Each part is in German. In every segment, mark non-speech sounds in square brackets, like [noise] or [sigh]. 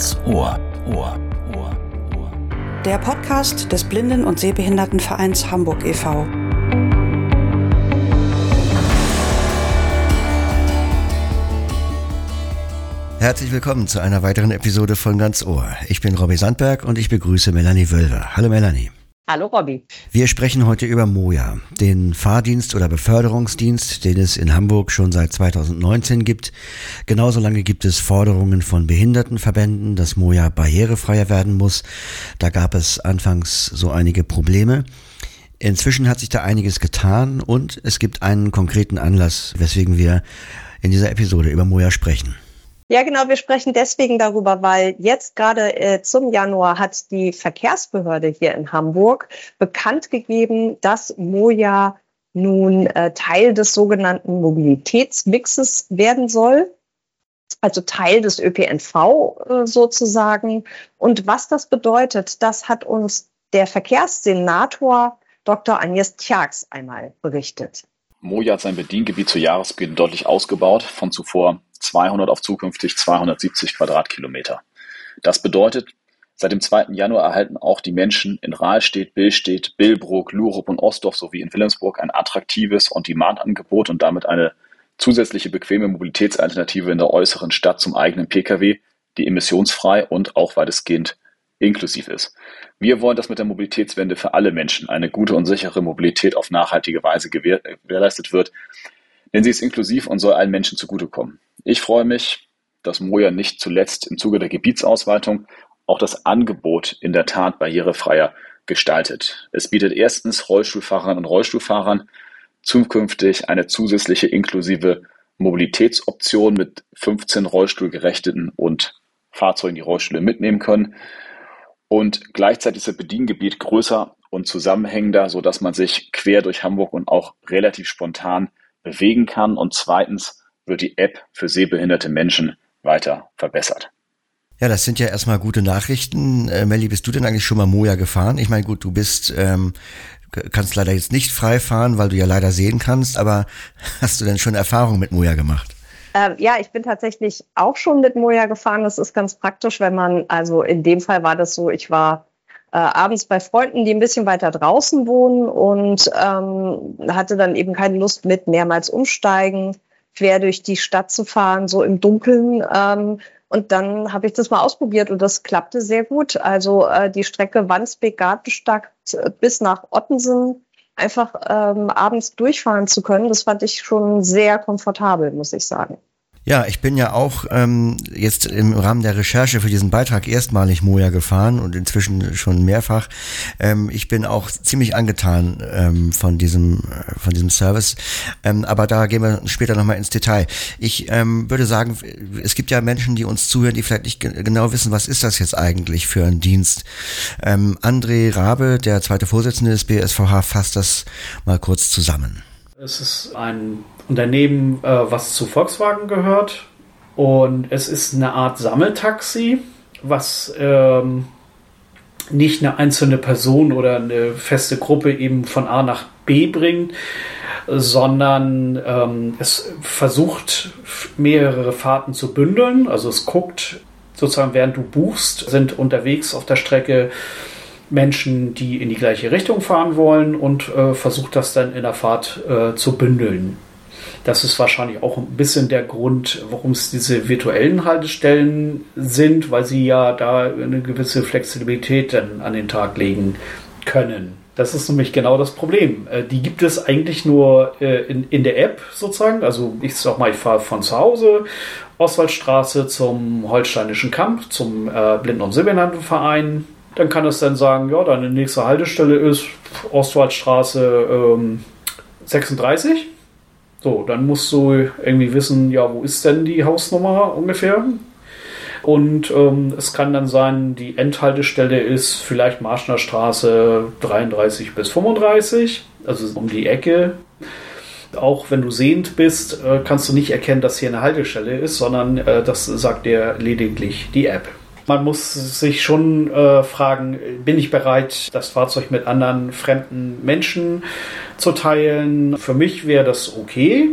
Ganz Ohr. Ohr. Ohr. Ohr. Der Podcast des Blinden- und Sehbehindertenvereins Hamburg e.V. Herzlich willkommen zu einer weiteren Episode von Ganz Ohr. Ich bin Robbie Sandberg und ich begrüße Melanie Wölver. Hallo Melanie. Hallo Robby. Wir sprechen heute über Moja, den Fahrdienst oder Beförderungsdienst, den es in Hamburg schon seit 2019 gibt. Genauso lange gibt es Forderungen von Behindertenverbänden, dass Moja barrierefreier werden muss. Da gab es anfangs so einige Probleme. Inzwischen hat sich da einiges getan und es gibt einen konkreten Anlass, weswegen wir in dieser Episode über Moja sprechen. Ja, genau. Wir sprechen deswegen darüber, weil jetzt gerade äh, zum Januar hat die Verkehrsbehörde hier in Hamburg bekannt gegeben, dass Moja nun äh, Teil des sogenannten Mobilitätsmixes werden soll. Also Teil des ÖPNV äh, sozusagen. Und was das bedeutet, das hat uns der Verkehrssenator Dr. Agnes Tjax einmal berichtet. Moja hat sein Bediengebiet zu Jahresbeginn deutlich ausgebaut, von zuvor 200 auf zukünftig 270 Quadratkilometer. Das bedeutet, seit dem 2. Januar erhalten auch die Menschen in Rahlstedt, Billstedt, Billbrook, Lurup und Ostdorf sowie in Wilhelmsburg ein attraktives On-Demand-Angebot und damit eine zusätzliche bequeme Mobilitätsalternative in der äußeren Stadt zum eigenen Pkw, die emissionsfrei und auch weitestgehend inklusiv ist. Wir wollen, dass mit der Mobilitätswende für alle Menschen eine gute und sichere Mobilität auf nachhaltige Weise gewährleistet wird, denn sie ist inklusiv und soll allen Menschen zugutekommen. Ich freue mich, dass Moja nicht zuletzt im Zuge der Gebietsausweitung auch das Angebot in der Tat barrierefreier gestaltet. Es bietet erstens Rollstuhlfahrern und Rollstuhlfahrern zukünftig eine zusätzliche inklusive Mobilitätsoption mit 15 Rollstuhlgerechteten und Fahrzeugen, die Rollstühle mitnehmen können. Und gleichzeitig ist das Bediengebiet größer und zusammenhängender, sodass man sich quer durch Hamburg und auch relativ spontan bewegen kann. Und zweitens wird die App für sehbehinderte Menschen weiter verbessert. Ja, das sind ja erstmal gute Nachrichten. Äh, Melli, bist du denn eigentlich schon mal Moja gefahren? Ich meine, gut, du bist, ähm, kannst leider jetzt nicht frei fahren, weil du ja leider sehen kannst, aber [laughs] hast du denn schon Erfahrung mit Moja gemacht? Ähm, ja, ich bin tatsächlich auch schon mit Moja gefahren. Das ist ganz praktisch, wenn man, also in dem Fall war das so, ich war äh, abends bei Freunden, die ein bisschen weiter draußen wohnen und ähm, hatte dann eben keine Lust mit mehrmals umsteigen, quer durch die Stadt zu fahren, so im Dunkeln. Ähm, und dann habe ich das mal ausprobiert und das klappte sehr gut. Also äh, die Strecke Wandsbek-Gartenstadt bis nach Ottensen einfach ähm, abends durchfahren zu können, das fand ich schon sehr komfortabel, muss ich sagen. Ja, ich bin ja auch ähm, jetzt im Rahmen der Recherche für diesen Beitrag erstmalig Moja gefahren und inzwischen schon mehrfach. Ähm, ich bin auch ziemlich angetan ähm, von diesem äh, von diesem Service, ähm, aber da gehen wir später nochmal ins Detail. Ich ähm, würde sagen, es gibt ja Menschen, die uns zuhören, die vielleicht nicht genau wissen, was ist das jetzt eigentlich für ein Dienst. Ähm, André Rabe, der zweite Vorsitzende des BSVH, fasst das mal kurz zusammen. Es ist ein Unternehmen, äh, was zu Volkswagen gehört. Und es ist eine Art Sammeltaxi, was ähm, nicht eine einzelne Person oder eine feste Gruppe eben von A nach B bringt, sondern ähm, es versucht mehrere Fahrten zu bündeln. Also es guckt sozusagen, während du buchst, sind unterwegs auf der Strecke Menschen, die in die gleiche Richtung fahren wollen und äh, versucht das dann in der Fahrt äh, zu bündeln. Das ist wahrscheinlich auch ein bisschen der Grund, warum es diese virtuellen Haltestellen sind, weil sie ja da eine gewisse Flexibilität dann an den Tag legen können. Das ist nämlich genau das Problem. Äh, die gibt es eigentlich nur äh, in, in der App sozusagen. Also ich sag mal, ich fahre von zu Hause Oswaldstraße zum Holsteinischen Kamp, zum äh, Blinden- und Sehbehindertenverein. Dann kann es dann sagen, ja, deine nächste Haltestelle ist Ostwaldstraße ähm, 36. So, dann musst du irgendwie wissen, ja, wo ist denn die Hausnummer ungefähr? Und ähm, es kann dann sein, die Endhaltestelle ist vielleicht Marschner Straße 33 bis 35, also um die Ecke. Auch wenn du sehend bist, äh, kannst du nicht erkennen, dass hier eine Haltestelle ist, sondern äh, das sagt dir lediglich die App. Man muss sich schon äh, fragen, bin ich bereit, das Fahrzeug mit anderen fremden Menschen zu teilen? Für mich wäre das okay.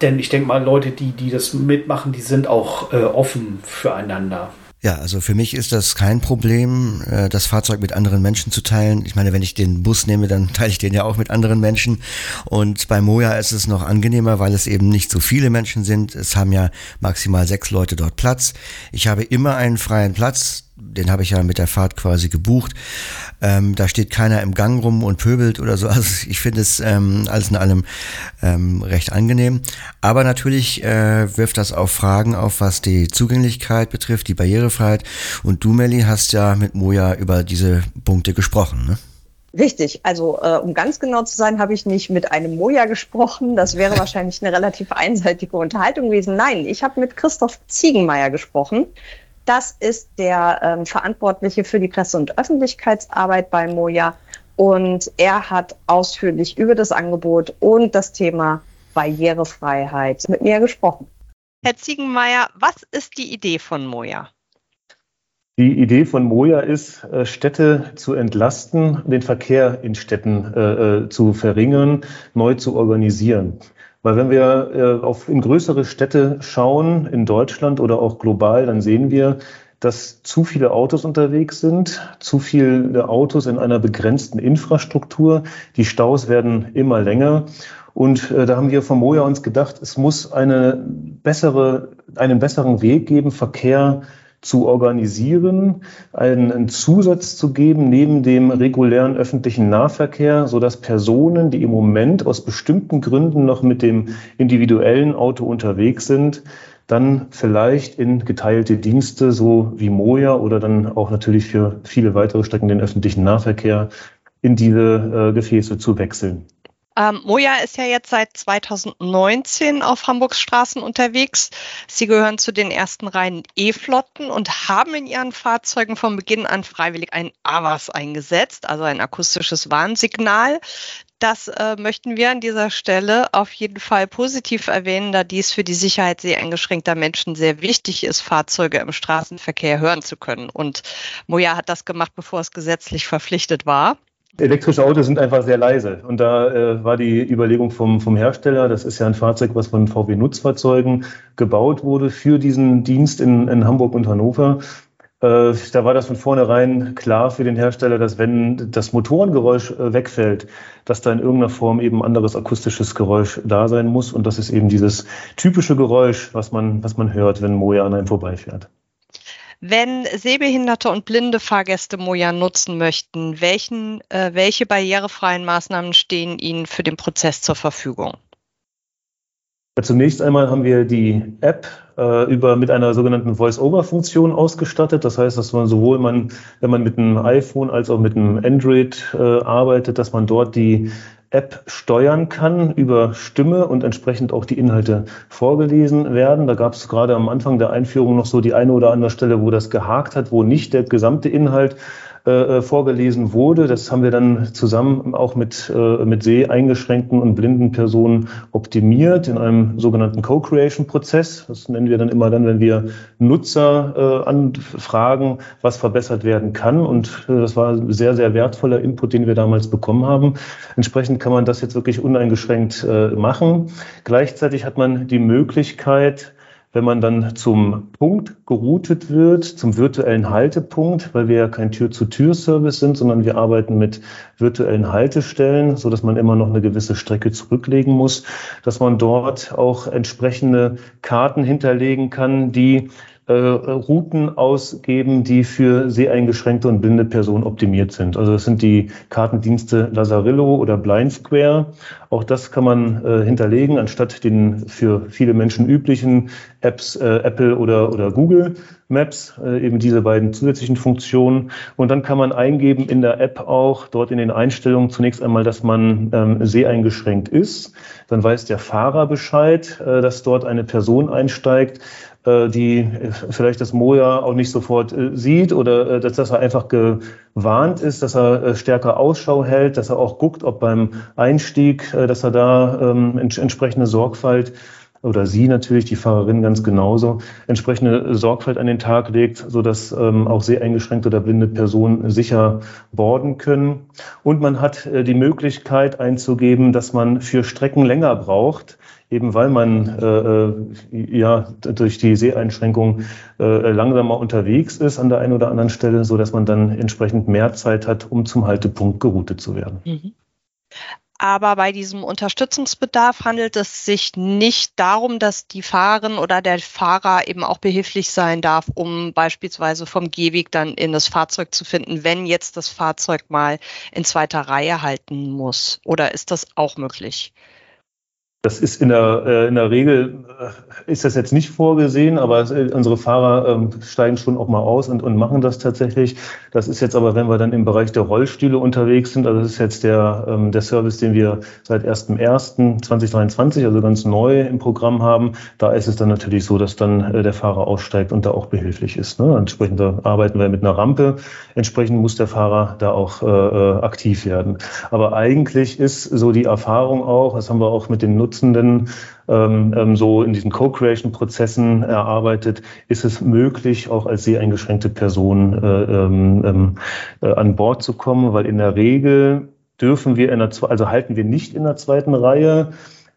denn ich denke mal, Leute, die, die das mitmachen, die sind auch äh, offen füreinander. Ja, also für mich ist das kein Problem, äh, das Fahrzeug mit anderen Menschen zu teilen. Ich meine, wenn ich den Bus nehme, dann [laughs] teile ich den ja auch mit anderen Menschen. Und bei Moja ist es noch angenehmer, weil es eben nicht so viele Menschen sind. Es haben ja maximal sechs Leute dort Platz. Ich habe immer einen freien Platz den habe ich ja mit der Fahrt quasi gebucht. Ähm, da steht keiner im Gang rum und pöbelt oder so. [laughs] Also ich finde es ähm, alles in allem ähm, recht angenehm. Aber natürlich äh, wirft das auch Fragen auf, was die Zugänglichkeit betrifft, die Barrierefreiheit. Und du, Melli, hast ja mit Moja über diese Punkte gesprochen, ne? Richtig, also äh, um ganz genau zu sein, habe ich nicht mit einem Moja gesprochen. Das wäre wahrscheinlich eine relativ einseitige Unterhaltung gewesen. Nein, ich habe mit Christoph Ziegenmeier gesprochen. Das ist der ähm, Verantwortliche für die Presse- und Öffentlichkeitsarbeit bei Moja. Und er hat ausführlich über das Angebot und das Thema Barrierefreiheit mit mir gesprochen. Herr Ziegenmeier, was ist die Idee von Moja? Die Idee von Moja ist, äh, Städte zu entlasten, den Verkehr in Städten äh, äh, zu verringern, neu zu organisieren. Weil wenn wir äh, auf, in größere Städte schauen, in Deutschland oder auch global, dann sehen wir, dass zu viele Autos unterwegs sind, zu viele Autos in einer begrenzten Infrastruktur. Die Staus werden immer länger. Und äh, da haben wir von Moja uns gedacht, es muss eine bessere, einen besseren Weg geben, Verkehr zu organisieren, einen, Zusatz zu geben neben dem regulären öffentlichen Nahverkehr, so dass Personen, die im Moment aus bestimmten Gründen noch mit dem individuellen Auto unterwegs sind, dann vielleicht in geteilte Dienste, so wie Moja oder dann auch natürlich für viele weitere Strecken den öffentlichen Nahverkehr in diese äh, Gefäße zu wechseln. Ähm, Moja ist ja jetzt seit 2019 auf Hamburgs Straßen unterwegs. Sie gehören zu den ersten reinen E-Flotten und haben in ihren Fahrzeugen von Beginn an freiwillig ein AVAS eingesetzt, also ein akustisches Warnsignal. Das äh, möchten wir an dieser Stelle auf jeden Fall positiv erwähnen, da dies für die Sicherheit sehr eingeschränkter Menschen sehr wichtig ist, Fahrzeuge im Straßenverkehr hören zu können. Und Moja hat das gemacht, bevor es gesetzlich verpflichtet war. Elektrische Autos sind einfach sehr leise. Und da äh, war die Überlegung vom, vom Hersteller, das ist ja ein Fahrzeug, was von VW Nutzfahrzeugen gebaut wurde für diesen Dienst in, in Hamburg und Hannover. Äh, da war das von vornherein klar für den Hersteller, dass wenn das Motorengeräusch äh, wegfällt, dass da in irgendeiner Form eben anderes akustisches Geräusch da sein muss. Und das ist eben dieses typische Geräusch, was man, was man hört, wenn Moja an einem vorbeifährt. Wenn sehbehinderte und blinde Fahrgäste Moja nutzen möchten, welchen, äh, welche barrierefreien Maßnahmen stehen Ihnen für den Prozess zur Verfügung? Zunächst einmal haben wir die App äh, über mit einer sogenannten Voice-Over-Funktion ausgestattet. Das heißt, dass man sowohl man, wenn man mit einem iPhone als auch mit einem Android äh, arbeitet, dass man dort die App steuern kann über Stimme und entsprechend auch die Inhalte vorgelesen werden. Da gab es gerade am Anfang der Einführung noch so die eine oder andere Stelle, wo das gehakt hat, wo nicht der gesamte Inhalt äh, äh, vorgelesen wurde. Das haben wir dann zusammen auch mit, äh, mit seh eingeschränkten und blinden Personen optimiert in einem sogenannten Co-Creation-Prozess. Das nennen wir dann immer dann, wenn wir Nutzer äh, anfragen, was verbessert werden kann. Und äh, das war sehr, sehr wertvoller Input, den wir damals bekommen haben. Entsprechend kann man das jetzt wirklich uneingeschränkt machen. Gleichzeitig hat man die Möglichkeit, wenn man dann zum Punkt geroutet wird, zum virtuellen Haltepunkt, weil wir ja kein Tür-zu-Tür-Service sind, sondern wir arbeiten mit virtuellen Haltestellen, so dass man immer noch eine gewisse Strecke zurücklegen muss, dass man dort auch entsprechende Karten hinterlegen kann, die äh, Routen ausgeben, die für seheingeschränkte und blinde Personen optimiert sind. Also das sind die Kartendienste Lazarillo oder Blind Square. Auch das kann man äh, hinterlegen, anstatt den für viele Menschen üblichen Apps äh, Apple oder, oder Google Maps, äh, eben diese beiden zusätzlichen Funktionen. Und dann kann man eingeben in der App auch dort in den Einstellungen zunächst einmal, dass man ähm, seheingeschränkt ist. Dann weiß der Fahrer Bescheid, äh, dass dort eine Person einsteigt die vielleicht das Moja auch nicht sofort äh, sieht oder äh, dass, dass er einfach gewarnt ist, dass er stärker Ausschau hält, dass er auch guckt, ob beim Einstieg, dass er da ähm, entsprechende Sorgfalt oder sie natürlich, die Fahrerin ganz genauso, entsprechende Sorgfalt an den Tag legt, sodass ähm, auch seheingeschränkte oder blinde Personen sicher borden können. Und man hat äh, die Möglichkeit einzugeben, dass man für Strecken länger braucht, eben weil man äh, äh ja durch die Seheinschränkung äh, langsamer unterwegs ist an der einen oder anderen Stelle, so dass man dann entsprechend mehr Zeit hat, um zum Haltepunkt geroutet zu werden. Mhm. Aber bei diesem Unterstützungsbedarf handelt es sich nicht darum, dass die Fahrerin oder der Fahrer eben auch behilflich sein darf, um beispielsweise vom Gehweg dann in das Fahrzeug zu finden, wenn jetzt das Fahrzeug mal in zweiter Reihe halten muss. Oder ist das auch möglich? Das ist in der, äh, in der Regel, äh, ist das jetzt nicht vorgesehen, aber äh, unsere Fahrer ähm, steigen schon auch mal aus und, und machen das tatsächlich. Das ist jetzt aber, wenn wir dann im Bereich der Rollstühle unterwegs sind, also das ist jetzt der, ähm, der Service, den wir seit 1.1.2023, also ganz neu im Programm haben, da ist es dann natürlich so, dass dann der Fahrer aussteigt und da auch behilflich ist. Ne? Entsprechend arbeiten wir mit einer Rampe, entsprechend muss der Fahrer da auch aktiv werden. Aber eigentlich ist so die Erfahrung auch, das haben wir auch mit den Nutzern Nutzenden ähm, ähm, so in diesen Co-Creation-Prozessen erarbeitet, ist es möglich, auch als sehr eingeschränkte Person äh, ähm, ähm, äh, an Bord zu kommen, weil in der Regel dürfen wir in der, also halten wir nicht in der zweiten Reihe.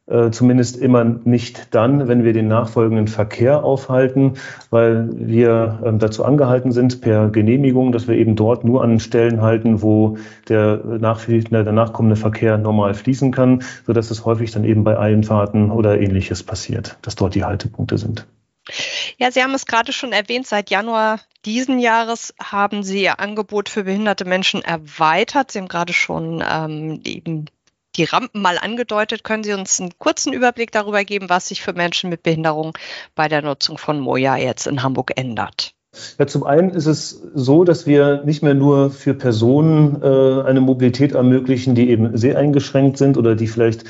Äh, zumindest immer nicht dann, wenn wir den nachfolgenden Verkehr aufhalten, weil wir ähm, dazu angehalten sind per Genehmigung, dass wir eben dort nur an Stellen halten, wo der, der nachkommende Verkehr normal fließen kann, sodass es häufig dann eben bei Einfahrten oder ähnliches passiert, dass dort die Haltepunkte sind. Ja, Sie haben es gerade schon erwähnt, seit Januar diesen Jahres haben Sie Ihr Angebot für behinderte Menschen erweitert. Sie haben gerade schon ähm, eben die Rampen mal angedeutet. Können Sie uns einen kurzen Überblick darüber geben, was sich für Menschen mit Behinderung bei der Nutzung von Moja jetzt in Hamburg ändert? Ja, zum einen ist es so, dass wir nicht mehr nur für Personen äh, eine Mobilität ermöglichen, die eben sehr eingeschränkt sind oder die vielleicht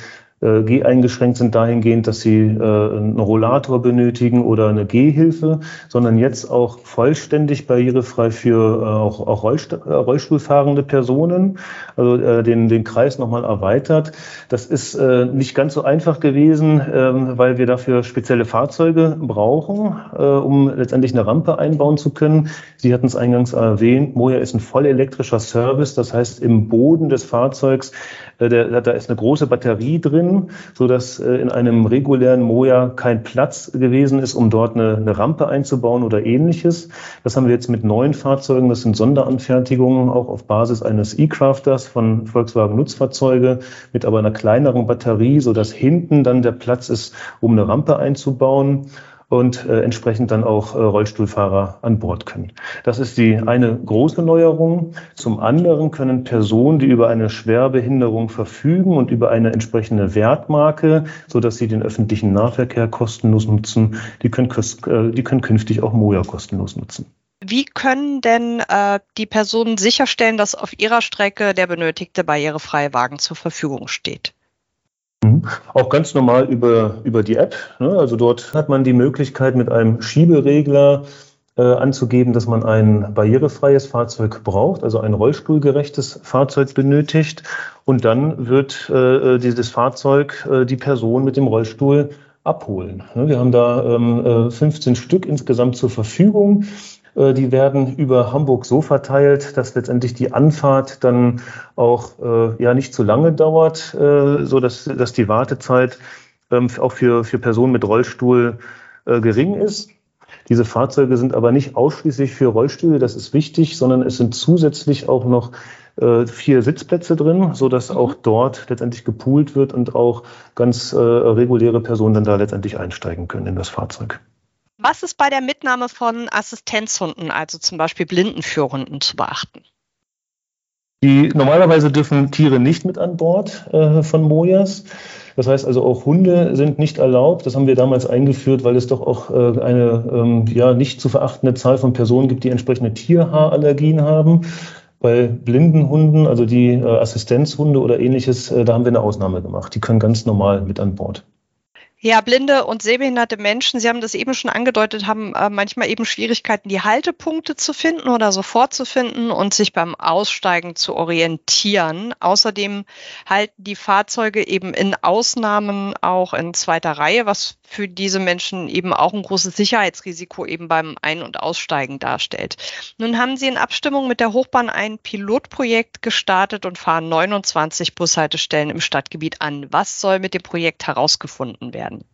äh, geheingeschränkt sind dahingehend, dass sie äh, einen Rollator benötigen oder eine Gehhilfe, sondern jetzt auch vollständig barrierefrei für äh, auch, auch Rollst äh, Rollstuhlfahrende Personen, also äh, den, den Kreis nochmal erweitert. Das ist äh, nicht ganz so einfach gewesen, äh, weil wir dafür spezielle Fahrzeuge brauchen, äh, um letztendlich eine Rampe einbauen zu können. Sie hatten es eingangs erwähnt, Moja ist ein voll elektrischer Service, das heißt im Boden des Fahrzeugs äh, der, da ist eine große Batterie drin, so dass äh, in einem regulären Moja kein Platz gewesen ist, um dort eine, eine Rampe einzubauen oder ähnliches. Das haben wir jetzt mit neuen Fahrzeugen. Das sind Sonderanfertigungen auch auf Basis eines E-Crafters von Volkswagen Nutzfahrzeuge mit aber einer kleineren Batterie, so dass hinten dann der Platz ist, um eine Rampe einzubauen und äh, entsprechend dann auch äh, Rollstuhlfahrer an Bord können. Das ist die eine große Neuerung. Zum anderen können Personen, die über eine Schwerbehinderung verfügen und über eine entsprechende Wertmarke, so dass sie den öffentlichen Nahverkehr kostenlos nutzen, die können, äh, die können künftig auch Moja kostenlos nutzen. Wie können denn äh, die Personen sicherstellen, dass auf ihrer Strecke der benötigte barrierefreie Wagen zur Verfügung steht? Mhm. Auch ganz normal über, über die App. Ne? Also dort hat man die Möglichkeit, mit einem Schieberegler äh, anzugeben, dass man ein barrierefreies Fahrzeug braucht, also ein rollstuhlgerechtes Fahrzeug benötigt. Und dann wird äh, dieses Fahrzeug äh, die Person mit dem Rollstuhl abholen. Ne? Wir haben da ähm, 15 äh, Stück insgesamt zur Verfügung. Äh, die werden über Hamburg so verteilt, dass letztendlich die Anfahrt dann auch äh, ja nicht zu lange dauert, äh, so dass, dass die Wartezeit ähm, auch für, für Personen mit Rollstuhl gering ist. Diese Fahrzeuge sind aber nicht ausschließlich für Rollstühle, das ist wichtig, sondern es sind zusätzlich auch noch äh, vier Sitzplätze drin, so dass mhm. auch dort letztendlich gepoolt wird und auch ganz äh, reguläre Personen dann da letztendlich einsteigen können in das Fahrzeug. Was ist bei der Mitnahme von Assistenzhunden, also zum Beispiel Blindenführhunden, zu beachten? Die, normalerweise dürfen Tiere nicht mit an Bord äh, von Mojas. Das heißt also auch Hunde sind nicht erlaubt. Das haben wir damals eingeführt, weil es doch auch äh, eine ähm, ja, nicht zu verachtende Zahl von Personen gibt, die entsprechende Tierhaarallergien haben. Bei blinden Hunden, also die äh, Assistenzhunde oder ähnliches, äh, da haben wir eine Ausnahme gemacht. Die können ganz normal mit an Bord. Ja, blinde und sehbehinderte Menschen, Sie haben das eben schon angedeutet, haben äh, manchmal eben Schwierigkeiten, die Haltepunkte zu finden oder sofort zu finden und sich beim Aussteigen zu orientieren. Außerdem halten die Fahrzeuge eben in Ausnahmen auch in zweiter Reihe, was für diese Menschen eben auch ein großes Sicherheitsrisiko eben beim Ein- und Aussteigen darstellt. Nun haben Sie in Abstimmung mit der Hochbahn ein Pilotprojekt gestartet und fahren 29 Bushaltestellen im Stadtgebiet an. Was soll mit dem Projekt herausgefunden werden?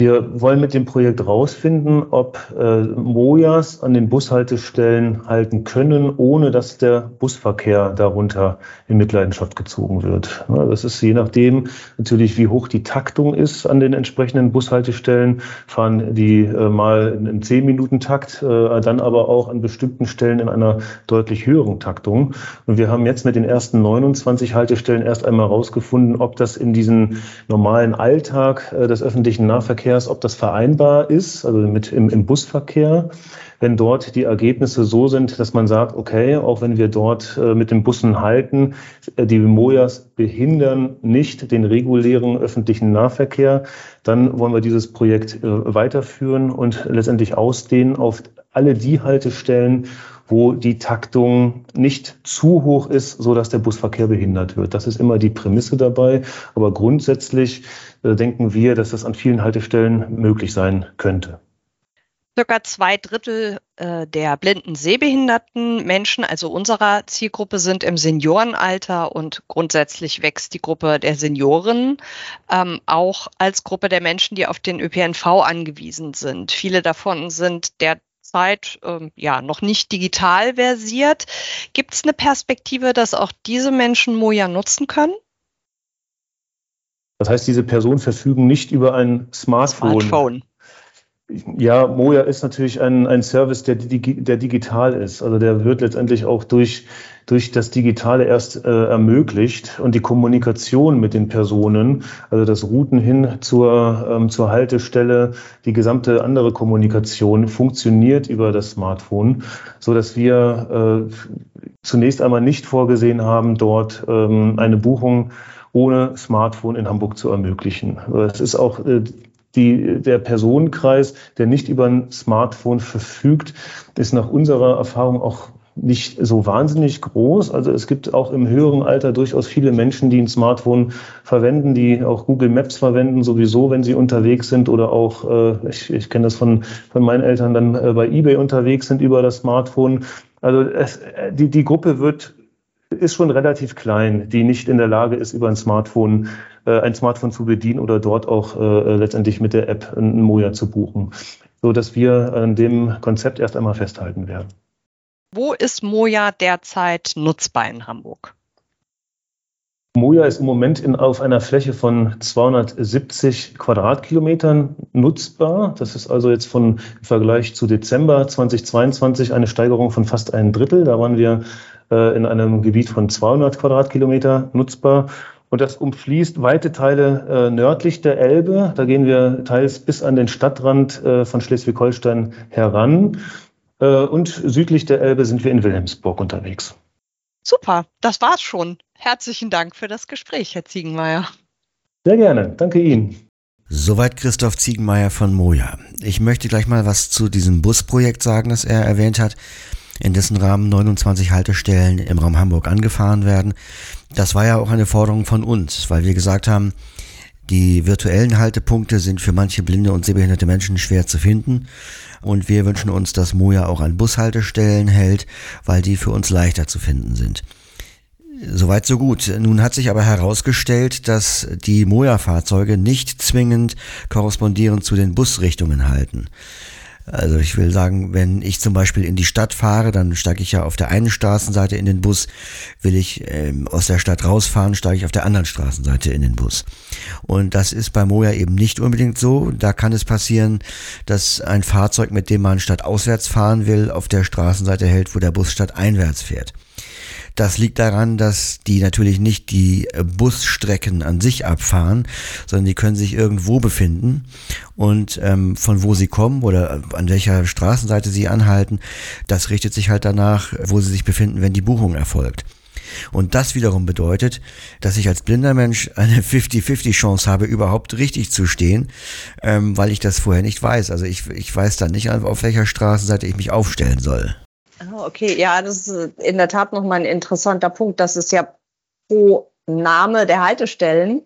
Wir wollen mit dem Projekt rausfinden, ob äh, Mojas an den Bushaltestellen halten können, ohne dass der Busverkehr darunter in Mitleidenschaft gezogen wird. Ja, das ist je nachdem natürlich, wie hoch die Taktung ist an den entsprechenden Bushaltestellen. Fahren die äh, mal in 10-Minuten-Takt, äh, dann aber auch an bestimmten Stellen in einer deutlich höheren Taktung. Und wir haben jetzt mit den ersten 29 Haltestellen erst einmal rausgefunden, ob das in diesen normalen Alltag äh, des öffentlichen Nahverkehrs Verkehrs, ob das vereinbar ist, also mit im, im Busverkehr, wenn dort die Ergebnisse so sind, dass man sagt, okay, auch wenn wir dort äh, mit den Bussen halten, äh, die Mojas behindern nicht den regulären öffentlichen Nahverkehr, dann wollen wir dieses Projekt äh, weiterführen und letztendlich ausdehnen auf alle die Haltestellen, wo die Taktung nicht zu hoch ist, so dass der Busverkehr behindert wird. Das ist immer die Prämisse dabei. Aber grundsätzlich äh, denken wir, dass das an vielen Haltestellen möglich sein könnte. Circa zwei Drittel äh, der blinden sehbehinderten Menschen, also unserer Zielgruppe, sind im Seniorenalter und grundsätzlich wächst die Gruppe der Senioren ähm, auch als Gruppe der Menschen, die auf den ÖPNV angewiesen sind. Viele davon sind der Zeit ähm, ja noch nicht digital versiert. Gibt es eine Perspektive, dass auch diese Menschen Moja nutzen können? Das heißt, diese Personen verfügen nicht über ein Smartphone. Smartphone. Ja, Moja ist natürlich ein, ein Service, der, der digital ist. Also der wird letztendlich auch durch, durch das Digitale erst äh, ermöglicht und die Kommunikation mit den Personen, also das Routen hin zur, ähm, zur Haltestelle, die gesamte andere Kommunikation funktioniert über das Smartphone, so dass wir äh, zunächst einmal nicht vorgesehen haben, dort ähm, eine Buchung ohne Smartphone in Hamburg zu ermöglichen. Es ist auch äh, die, der Personenkreis, der nicht über ein Smartphone verfügt, ist nach unserer Erfahrung auch nicht so wahnsinnig groß. Also es gibt auch im höheren Alter durchaus viele Menschen, die ein Smartphone verwenden, die auch Google Maps verwenden, sowieso, wenn sie unterwegs sind oder auch, äh, ich, ich kenne das von, von meinen Eltern, dann äh, bei eBay unterwegs sind über das Smartphone. Also es, äh, die, die Gruppe wird ist schon relativ klein, die nicht in der Lage ist, über ein Smartphone äh, ein Smartphone zu bedienen oder dort auch äh, letztendlich mit der App ein Moja zu buchen, so dass wir an dem Konzept erst einmal festhalten werden. Wo ist Moja derzeit nutzbar in Hamburg? Moja ist im Moment in, auf einer Fläche von 270 Quadratkilometern nutzbar. Das ist also jetzt von im Vergleich zu Dezember 2022 eine Steigerung von fast ein Drittel. Da waren wir äh, in einem Gebiet von 200 Quadratkilometer nutzbar. Und das umfließt weite Teile äh, nördlich der Elbe. Da gehen wir teils bis an den Stadtrand äh, von Schleswig-Holstein heran. Äh, und südlich der Elbe sind wir in Wilhelmsburg unterwegs. Super, das war's schon. Herzlichen Dank für das Gespräch, Herr Ziegenmeier. Sehr gerne, danke Ihnen. Soweit Christoph Ziegenmeier von Moja. Ich möchte gleich mal was zu diesem Busprojekt sagen, das er erwähnt hat in dessen Rahmen 29 Haltestellen im Raum Hamburg angefahren werden. Das war ja auch eine Forderung von uns, weil wir gesagt haben, die virtuellen Haltepunkte sind für manche blinde und sehbehinderte Menschen schwer zu finden. Und wir wünschen uns, dass Moja auch an Bushaltestellen hält, weil die für uns leichter zu finden sind. Soweit so gut. Nun hat sich aber herausgestellt, dass die Moja-Fahrzeuge nicht zwingend korrespondierend zu den Busrichtungen halten. Also ich will sagen, wenn ich zum Beispiel in die Stadt fahre, dann steige ich ja auf der einen Straßenseite in den Bus. Will ich ähm, aus der Stadt rausfahren, steige ich auf der anderen Straßenseite in den Bus. Und das ist bei Moja eben nicht unbedingt so. Da kann es passieren, dass ein Fahrzeug, mit dem man stadtauswärts fahren will, auf der Straßenseite hält, wo der Bus stadteinwärts fährt. Das liegt daran, dass die natürlich nicht die äh, Busstrecken an sich abfahren, sondern die können sich irgendwo befinden und ähm, von wo sie kommen oder äh, an welcher Straßenseite sie anhalten, das richtet sich halt danach, wo sie sich befinden, wenn die Buchung erfolgt. Und das wiederum bedeutet, dass ich als blinder Mensch eine 50-50 Chance habe, überhaupt richtig zu stehen, ähm, weil ich das vorher nicht weiß. Also ich, ich weiß dann nicht, auf welcher Straßenseite ich mich aufstellen soll. Ah, okay, ja, das ist in der Tat nochmal ein interessanter Punkt, dass es ja pro Name der Haltestellen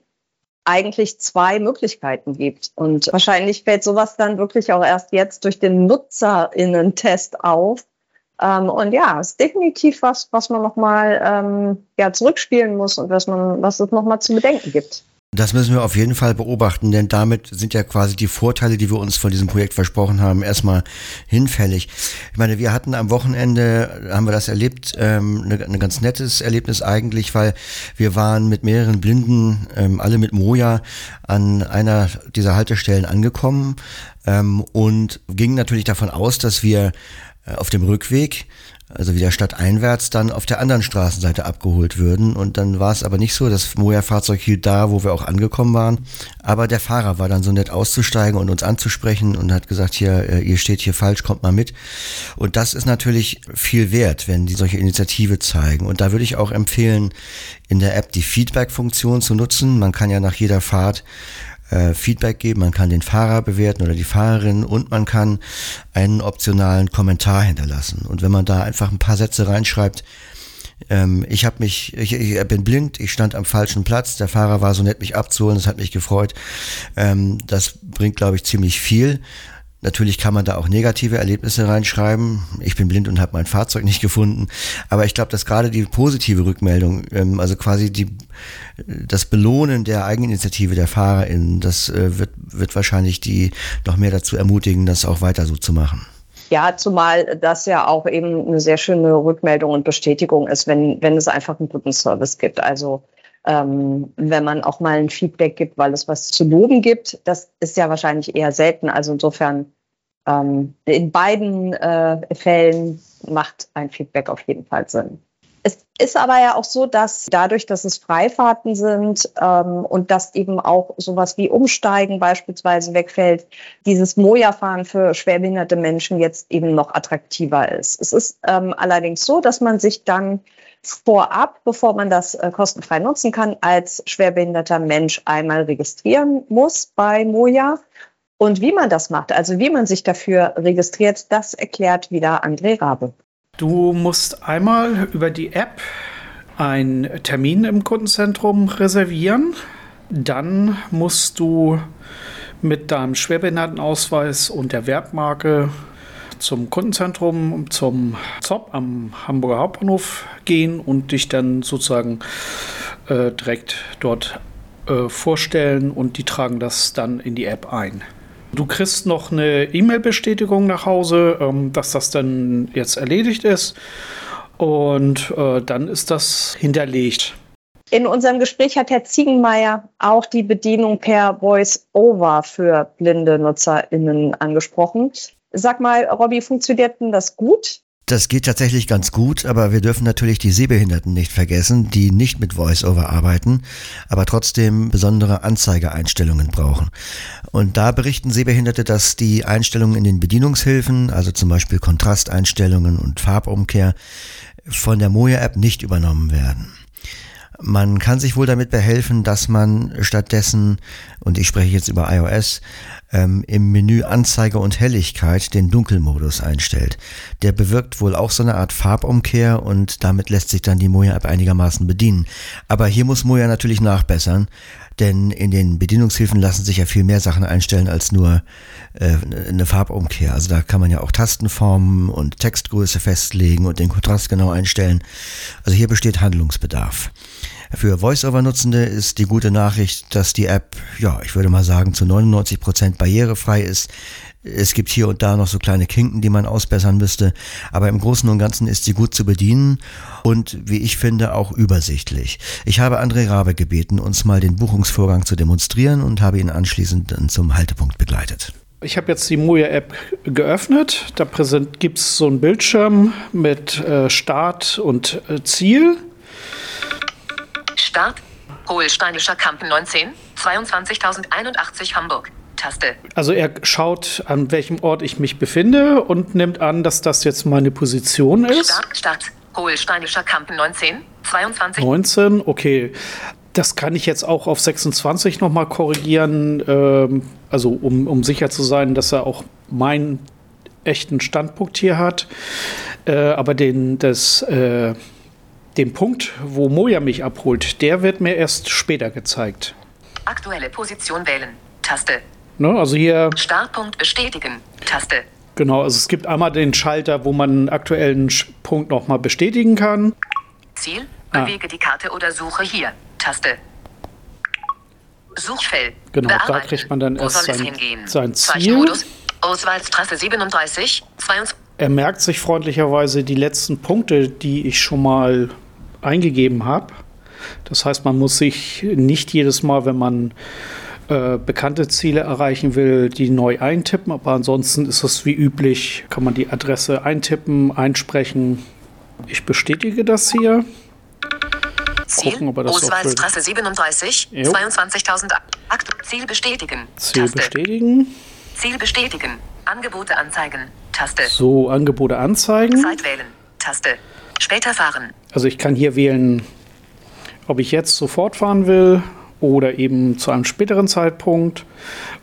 eigentlich zwei Möglichkeiten gibt. Und wahrscheinlich fällt sowas dann wirklich auch erst jetzt durch den NutzerInnen-Test auf. Ähm, und ja, ist definitiv was, was man nochmal ähm, ja, zurückspielen muss und was man, was es nochmal zu bedenken gibt. Das müssen wir auf jeden Fall beobachten, denn damit sind ja quasi die Vorteile, die wir uns von diesem Projekt versprochen haben, erstmal hinfällig. Ich meine, wir hatten am Wochenende, haben wir das erlebt, ähm, ein ne, ganz nettes Erlebnis eigentlich, weil wir waren mit mehreren Blinden, ähm, alle mit Moja, an einer dieser Haltestellen angekommen ähm, und gingen natürlich davon aus, dass wir äh, auf dem Rückweg also wieder stadteinwärts, dann auf der anderen Straßenseite abgeholt würden. Und dann war es aber nicht so. Das Moja-Fahrzeug hielt da, wo wir auch angekommen waren. Aber der Fahrer war dann so nett auszusteigen und uns anzusprechen und hat gesagt, hier, äh, ihr steht hier falsch, kommt mal mit. Und das ist natürlich viel wert, wenn die solche Initiative zeigen. Und da würde ich auch empfehlen, in der App die Feedback-Funktion zu nutzen. Man kann ja nach jeder Fahrt äh, Feedback geben, man kann den Fahrer bewerten oder die Fahrerin und man kann einen optionalen Kommentar hinterlassen. Und wenn man da einfach ein paar Sätze reinschreibt, ähm, ich habe mich, ich, ich bin blind, ich stand am falschen Platz, der Fahrer war so nett, mich abzuholen, das hat mich gefreut. Ähm, das bringt, glaube ich, ziemlich viel. Natürlich kann man da auch negative Erlebnisse reinschreiben. Ich bin blind und habe mein Fahrzeug nicht gefunden. Aber ich glaube, dass gerade die positive Rückmeldung, ähm, also quasi die, das Belohnen der Eigeninitiative der FahrerInnen, das äh, wird, wird wahrscheinlich die noch mehr dazu ermutigen, das auch weiter so zu machen. Ja, zumal das ja auch eben eine sehr schöne Rückmeldung und Bestätigung ist, wenn, wenn es einfach einen guten Service gibt. Also ähm, wenn man auch mal ein Feedback gibt, weil es was zu loben gibt. Das ist ja wahrscheinlich eher selten. Also insofern ähm, in beiden äh, Fällen macht ein Feedback auf jeden Fall Sinn. Es ist aber ja auch so, dass dadurch, dass es Freifahrten sind ähm, und dass eben auch sowas wie Umsteigen beispielsweise wegfällt, dieses Moja-Fahren für schwerbehinderte Menschen jetzt eben noch attraktiver ist. Es ist ähm, allerdings so, dass man sich dann vorab, bevor man das äh, kostenfrei nutzen kann, als schwerbehinderter Mensch einmal registrieren muss bei Moja. Und wie man das macht, also wie man sich dafür registriert, das erklärt wieder André Rabe. Du musst einmal über die App einen Termin im Kundenzentrum reservieren. Dann musst du mit deinem Schwerbehindertenausweis und der Wertmarke zum Kundenzentrum, zum ZOP am Hamburger Hauptbahnhof gehen und dich dann sozusagen äh, direkt dort äh, vorstellen und die tragen das dann in die App ein. Du kriegst noch eine E-Mail-Bestätigung nach Hause, ähm, dass das dann jetzt erledigt ist und äh, dann ist das hinterlegt. In unserem Gespräch hat Herr Ziegenmeier auch die Bedienung per Voice-Over für blinde NutzerInnen angesprochen. Sag mal, Robby, funktioniert denn das gut? Das geht tatsächlich ganz gut, aber wir dürfen natürlich die Sehbehinderten nicht vergessen, die nicht mit VoiceOver arbeiten, aber trotzdem besondere Anzeigeeinstellungen brauchen. Und da berichten Sehbehinderte, dass die Einstellungen in den Bedienungshilfen, also zum Beispiel Kontrasteinstellungen und Farbumkehr, von der Moja-App nicht übernommen werden. Man kann sich wohl damit behelfen, dass man stattdessen, und ich spreche jetzt über iOS, ähm, im Menü Anzeige und Helligkeit den Dunkelmodus einstellt. Der bewirkt wohl auch so eine Art Farbumkehr und damit lässt sich dann die Moja-App einigermaßen bedienen. Aber hier muss Moja natürlich nachbessern, denn in den Bedienungshilfen lassen sich ja viel mehr Sachen einstellen als nur äh, eine Farbumkehr. Also da kann man ja auch Tastenformen und Textgröße festlegen und den Kontrast genau einstellen. Also hier besteht Handlungsbedarf. Für Voice-Over-Nutzende ist die gute Nachricht, dass die App, ja, ich würde mal sagen, zu 99 Prozent barrierefrei ist. Es gibt hier und da noch so kleine Kinken, die man ausbessern müsste, aber im Großen und Ganzen ist sie gut zu bedienen und, wie ich finde, auch übersichtlich. Ich habe André Rabe gebeten, uns mal den Buchungsvorgang zu demonstrieren und habe ihn anschließend dann zum Haltepunkt begleitet. Ich habe jetzt die Moja-App geöffnet. Da gibt es so einen Bildschirm mit äh, Start und äh, Ziel. Start. Hohlsteinischer Kampen 19, 22.081 Hamburg. Taste. Also er schaut, an welchem Ort ich mich befinde und nimmt an, dass das jetzt meine Position ist. Start, Start. Hohlsteinischer Kampen 19, 22. 19, okay. Das kann ich jetzt auch auf 26 nochmal korrigieren, ähm, also um, um sicher zu sein, dass er auch meinen echten Standpunkt hier hat. Äh, aber den, das, äh, den Punkt, wo Moja mich abholt, der wird mir erst später gezeigt. Aktuelle Position wählen. Taste. Ne? Also hier, Startpunkt bestätigen. Taste. genau, also es gibt einmal den Schalter, wo man einen aktuellen Punkt nochmal bestätigen kann. Ziel. Ah. Bewege die Karte oder suche hier. Taste. Suchfeld. Genau, da kriegt man dann erst sein- sein Ziel. Auswahlstraße 37, 22. Er merkt sich freundlicherweise die letzten Punkte, die ich schon mal eingegeben habe. Das heißt, man muss sich nicht jedes Mal, wenn man äh, bekannte Ziele erreichen will, die neu eintippen. Aber ansonsten ist es wie üblich, kann man die Adresse eintippen, einsprechen. Ich bestätige das hier. Ziel. Gucken, ob er das. Auswahlstraße 37, Jo. 22.000. Akt. Ziel bestätigen. Ziel Taste. bestätigen. Ziel bestätigen. Angebote anzeigen. Taste. So, Angebote anzeigen. Zeit wählen. Taste. Später fahren. Also ich kann hier wählen, ob ich jetzt sofort fahren will oder eben zu einem späteren Zeitpunkt.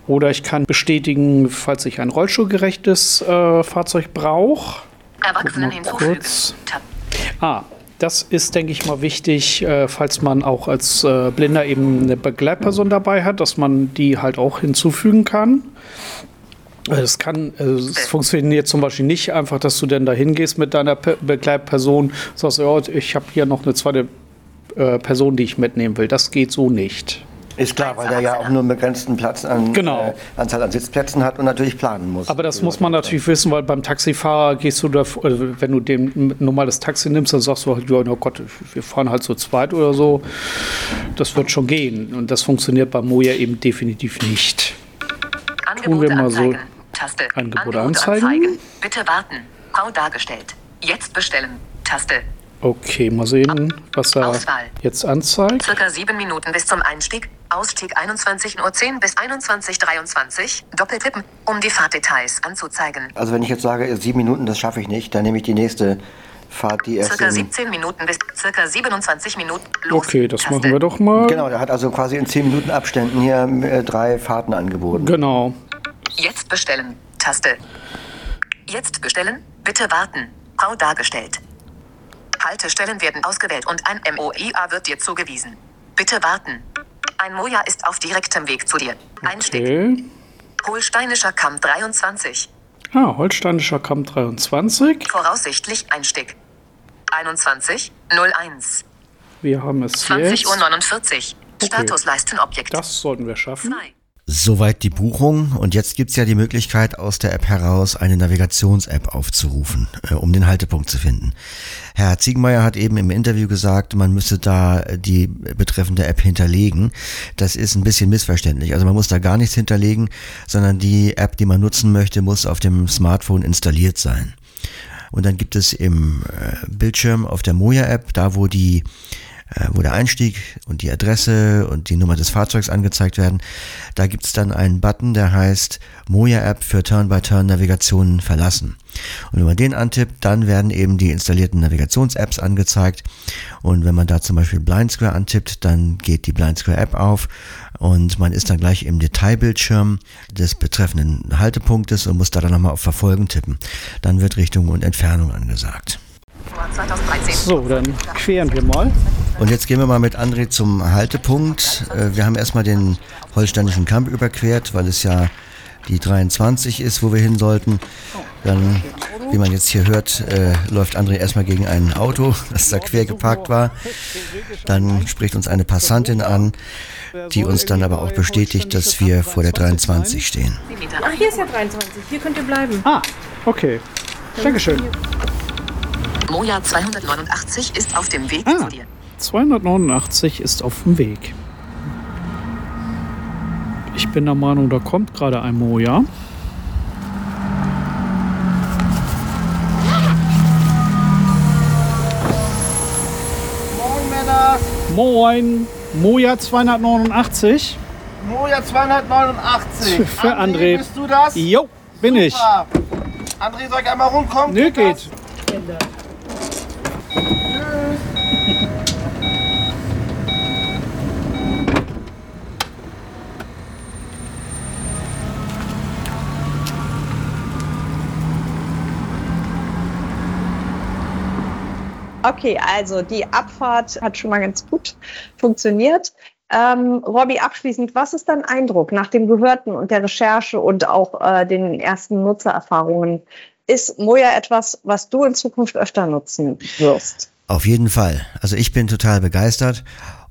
Oder ich kann bestätigen, falls ich ein rollstuhlgerechtes äh, Fahrzeug brauche. Erwachsenen hinzufügen. Ah, das ist, denke ich mal, wichtig, äh, falls man auch als äh, Blinder eben eine Begleitperson dabei hat, dass man die halt auch hinzufügen kann. Äh, Es kann, äh, es funktioniert zum Beispiel nicht einfach, dass du dann da hingehst mit deiner Pe Begleitperson, sagst, ja, ich habe hier noch eine zweite äh, Person, die ich mitnehmen will. Das geht so nicht. Ist klar, weil der ja auch nur einen begrenzten Platz an, Genau. äh, Anzahl an Sitzplätzen hat und natürlich planen muss. Aber das muss man natürlich wissen, weil beim Taxifahrer gehst du da, also wenn du dem ein normales Taxi nimmst, dann sagst du halt, ja, oh Gott, wir fahren halt zu zweit oder so. Das wird schon gehen. Und das funktioniert bei Moja eben definitiv nicht. Angebote wir mal so. anzeigen. Taste. Angebote anzeigen. Bitte warten. Grau dargestellt. Jetzt bestellen. Taste. Okay, mal sehen, was er Auswahl. jetzt anzeigt. Circa sieben Minuten bis zum Einstieg. Ausstieg 21.10 Uhr bis 21.23 Uhr. Doppeltippen, um die Fahrtdetails anzuzeigen. Also wenn ich jetzt sage, sieben Minuten, das schaffe ich nicht, dann nehme ich die nächste Fahrt, die erst Circa in, 17 Minuten bis circa 27 Minuten. Los. Okay, das Taste. machen wir doch mal. Genau, der hat also quasi in zehn Minuten Abständen hier äh, drei Fahrten angeboten. Genau. Jetzt bestellen. Taste. Jetzt bestellen. Bitte warten. Grau dargestellt. Haltestellen werden ausgewählt und ein MOIA wird dir zugewiesen. Bitte warten. Ein Moja ist auf direktem Weg zu dir. Einstieg. Okay. Holsteinischer Kamm 23. Ah, Holsteinischer Kamm 23. Voraussichtlich Einstieg. 21 01 Wir haben es 20 jetzt. Uhr 49. Statusleistenobjekt. Das sollten wir schaffen. 2. Soweit die Buchung und jetzt gibt's ja die Möglichkeit, aus der App heraus eine Navigations-App aufzurufen, äh, um den Haltepunkt zu finden. Herr Ziegenmeier hat eben im Interview gesagt, man müsse da die betreffende App hinterlegen. Das ist ein bisschen missverständlich. Also man muss da gar nichts hinterlegen, sondern die App, die man nutzen möchte, muss auf dem Smartphone installiert sein. Und dann gibt es im äh, Bildschirm auf der Moja-App, da wo die äh, wo der Einstieg und die Adresse und die Nummer des Fahrzeugs angezeigt werden, da gibt es dann einen Button, der heißt Moja-App für Turn-by-Turn-Navigationen verlassen. Und wenn man den antippt, dann werden eben die installierten Navigations-Apps angezeigt. Und wenn man da zum Beispiel Blind Square antippt, dann geht die Blind Square App auf und man ist dann gleich im Detailbildschirm des betreffenden Haltepunktes und muss da dann nochmal auf Verfolgen tippen. Dann wird Richtung und Entfernung angesagt. 2013. So, dann queren wir mal. Und jetzt gehen wir mal mit André zum Haltepunkt. Äh, Wir haben erstmal den holsteinischen Kamp überquert, weil es ja die 23 ist, wo wir hin sollten. Dann, wie man jetzt hier hört, äh, läuft André erstmal gegen ein Auto, [laughs] das da quer geparkt war. Dann spricht uns eine Passantin an, die uns dann aber auch bestätigt, dass wir vor der 23 stehen. Ach, hier ist ja 23. Hier könnt ihr bleiben. Ah, okay. Dankeschön. Moja 289 ist auf dem Weg Ah. zu dir. 289 ist auf dem Weg. Ich bin der Meinung, da kommt gerade ein Moja. Moin Männer, Moin, Moja 289. Moja 289. Für André. Bist du das? Jo, bin ich. Super. André, soll ich einmal rumkommen? Nö, das? geht. Okay, also die Abfahrt hat schon mal ganz gut funktioniert. Ähm, Robby, abschließend, was ist dein Eindruck nach dem Gehörten und der Recherche und auch äh, den ersten Nutzererfahrungen? Ist Moja etwas, was du in Zukunft öfter nutzen wirst? Auf jeden Fall. Also ich bin total begeistert.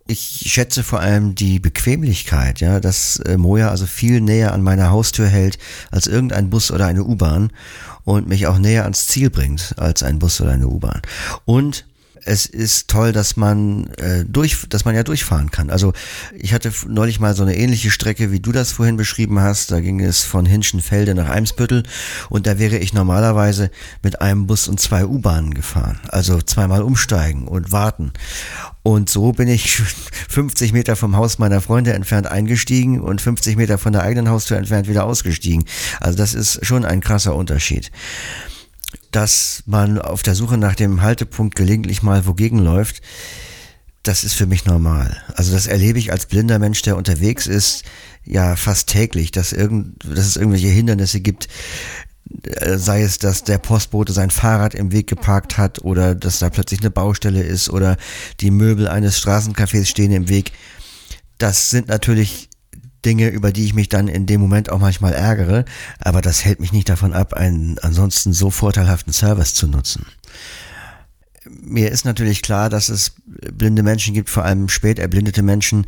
Ich schätze vor allem die Bequemlichkeit, ja, dass äh, Moja also viel näher an meiner Haustür hält als irgendein Bus oder eine U-Bahn und mich auch näher ans Ziel bringt als ein Bus oder eine U-Bahn. Und es ist toll, dass man äh, durch, dass man ja durchfahren kann. Also ich hatte neulich mal so eine ähnliche Strecke, wie du das vorhin beschrieben hast. Da ging es von Hinschenfelde nach Eimsbüttel und da wäre ich normalerweise mit einem Bus und zwei U-Bahnen gefahren. Also zweimal umsteigen und warten. Und so bin ich [laughs] 50 Meter vom Haus meiner Freunde entfernt eingestiegen und 50 Meter von der eigenen Haustür entfernt wieder ausgestiegen. Also das ist schon ein krasser Unterschied dass man auf der Suche nach dem Haltepunkt gelegentlich mal wogegen läuft, das ist für mich normal. Also das erlebe ich als blinder Mensch, der unterwegs ist, ja fast täglich, dass, irgend, dass es irgendwelche Hindernisse gibt, äh, sei es, dass der Postbote sein Fahrrad im Weg geparkt hat oder dass da plötzlich eine Baustelle ist oder die Möbel eines Straßencafés stehen im Weg. Das sind natürlich Dinge, über die ich mich dann in dem Moment auch manchmal ärgere, aber das hält mich nicht davon ab, einen ansonsten so vorteilhaften Service zu nutzen. Mir ist natürlich klar, dass es blinde Menschen gibt, vor allem spät erblindete Menschen,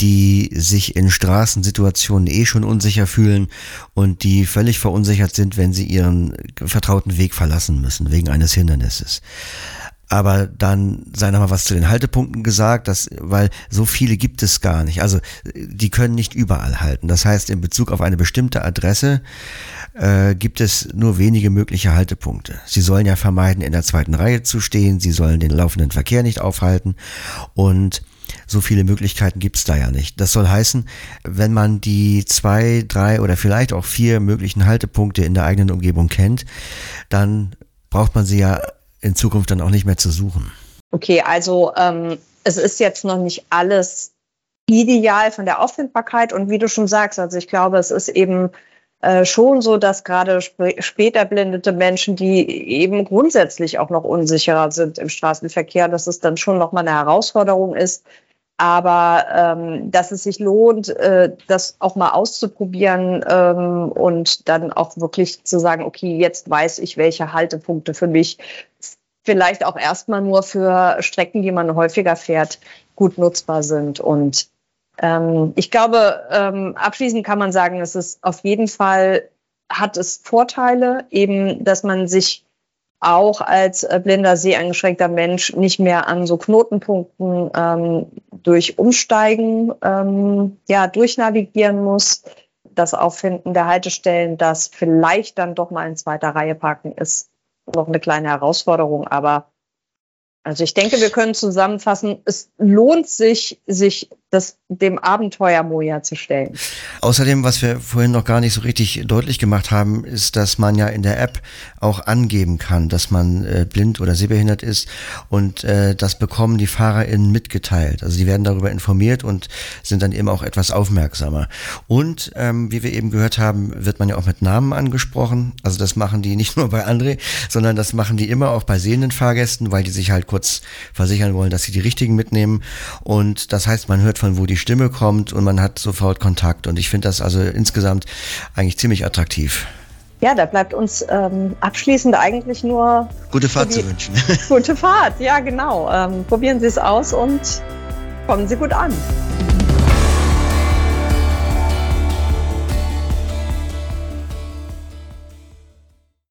die sich in Straßensituationen eh schon unsicher fühlen und die völlig verunsichert sind, wenn sie ihren vertrauten Weg verlassen müssen, wegen eines Hindernisses aber dann sei noch mal was zu den Haltepunkten gesagt, dass, weil so viele gibt es gar nicht. Also die können nicht überall halten. Das heißt, in Bezug auf eine bestimmte Adresse äh, gibt es nur wenige mögliche Haltepunkte. Sie sollen ja vermeiden, in der zweiten Reihe zu stehen, sie sollen den laufenden Verkehr nicht aufhalten und so viele Möglichkeiten gibt es da ja nicht. Das soll heißen, wenn man die zwei, drei oder vielleicht auch vier möglichen Haltepunkte in der eigenen Umgebung kennt, dann braucht man sie ja in Zukunft dann auch nicht mehr zu suchen. Okay, also ähm, es ist jetzt noch nicht alles ideal von der Auffindbarkeit und wie du schon sagst, also ich glaube, es ist eben äh, schon so, dass gerade sp später blindete Menschen, die eben grundsätzlich auch noch unsicherer sind im Straßenverkehr, dass es dann schon nochmal eine Herausforderung ist, aber ähm, dass es sich lohnt, äh, das auch mal auszuprobieren ähm, und dann auch wirklich zu sagen, okay, jetzt weiß ich, welche Haltepunkte für mich vielleicht auch erstmal nur für Strecken, die man häufiger fährt, gut nutzbar sind. Und ähm, ich glaube, ähm, abschließend kann man sagen, es ist auf jeden Fall hat es Vorteile, eben, dass man sich auch als äh, blinder, seheingeschränkter Mensch nicht mehr an so Knotenpunkten ähm, durch Umsteigen ähm, ja, durchnavigieren muss. Das Auffinden der Haltestellen, das vielleicht dann doch mal in zweiter Reihe parken ist, noch eine kleine Herausforderung, aber also ich denke, wir können zusammenfassen, es lohnt sich, sich das, dem Abenteuer Moja zu stellen. Außerdem, was wir vorhin noch gar nicht so richtig deutlich gemacht haben, ist, dass man ja in der App auch angeben kann, dass man äh, blind oder sehbehindert ist und äh, das bekommen die FahrerInnen mitgeteilt. Also die werden darüber informiert und sind dann eben auch etwas aufmerksamer. Und ähm, wie wir eben gehört haben, wird man ja auch mit Namen angesprochen. Also das machen die nicht [laughs] nur bei André, sondern das machen die immer auch bei sehenden Fahrgästen, weil die sich halt kurz versichern wollen, dass sie die richtigen mitnehmen. Und das heißt, man hört von wo die Stimme kommt und man hat sofort Kontakt. Und ich finde das also insgesamt eigentlich ziemlich attraktiv. Ja, da bleibt uns ähm, abschließend eigentlich nur gute Fahrt zu wünschen. [laughs] Gute Fahrt, ja genau. Ähm, probieren Sie es aus und kommen Sie gut an.